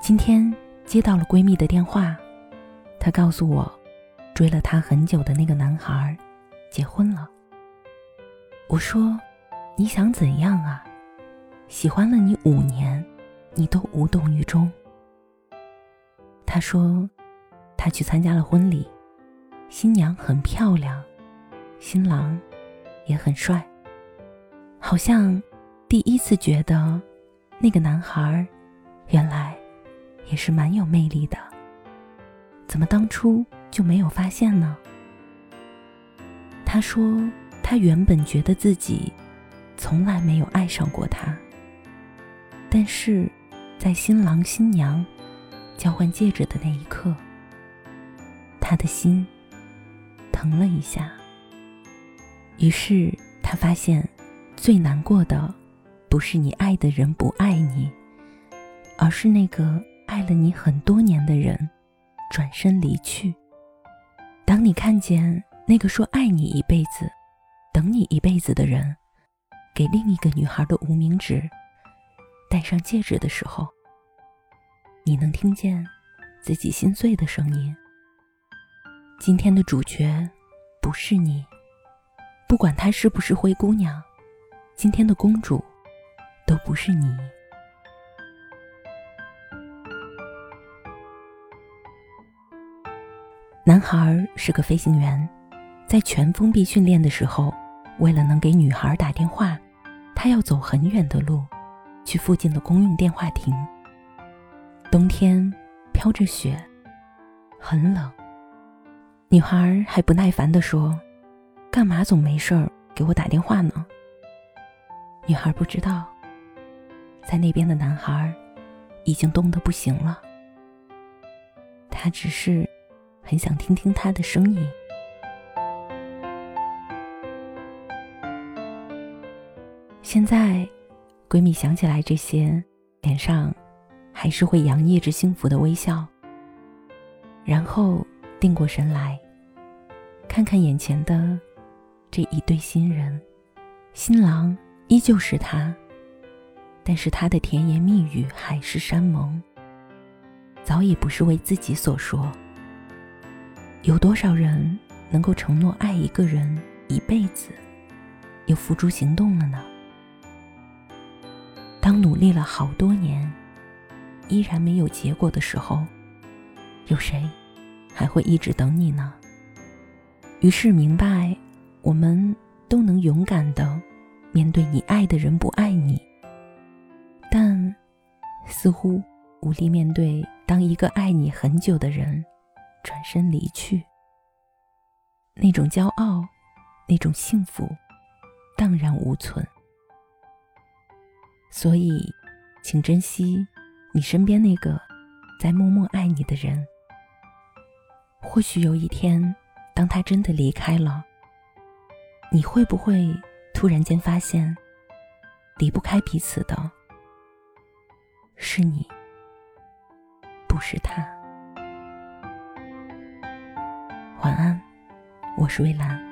今天接到了闺蜜的电话，她告诉我，追了她很久的那个男孩结婚了。我说：“你想怎样啊？喜欢了你五年，你都无动于衷。”她说：“她去参加了婚礼，新娘很漂亮，新郎也很帅，好像第一次觉得那个男孩原来……”也是蛮有魅力的，怎么当初就没有发现呢？他说，他原本觉得自己从来没有爱上过他，但是在新郎新娘交换戒指的那一刻，他的心疼了一下。于是他发现，最难过的不是你爱的人不爱你，而是那个。爱了你很多年的人，转身离去。当你看见那个说爱你一辈子、等你一辈子的人，给另一个女孩的无名指戴上戒指的时候，你能听见自己心碎的声音。今天的主角不是你，不管她是不是灰姑娘，今天的公主都不是你。男孩是个飞行员，在全封闭训练的时候，为了能给女孩打电话，他要走很远的路，去附近的公用电话亭。冬天飘着雪，很冷。女孩还不耐烦地说：“干嘛总没事儿给我打电话呢？”女孩不知道，在那边的男孩已经冻得不行了。他只是。很想听听他的声音。现在，闺蜜想起来这些，脸上还是会洋溢着幸福的微笑。然后定过神来，看看眼前的这一对新人，新郎依旧是他，但是他的甜言蜜语、海誓山盟，早已不是为自己所说。有多少人能够承诺爱一个人一辈子，又付诸行动了呢？当努力了好多年，依然没有结果的时候，有谁还会一直等你呢？于是明白，我们都能勇敢的面对你爱的人不爱你，但似乎无力面对当一个爱你很久的人。转身离去，那种骄傲，那种幸福，荡然无存。所以，请珍惜你身边那个在默默爱你的人。或许有一天，当他真的离开了，你会不会突然间发现，离不开彼此的是你，不是他。晚安，我是蔚蓝。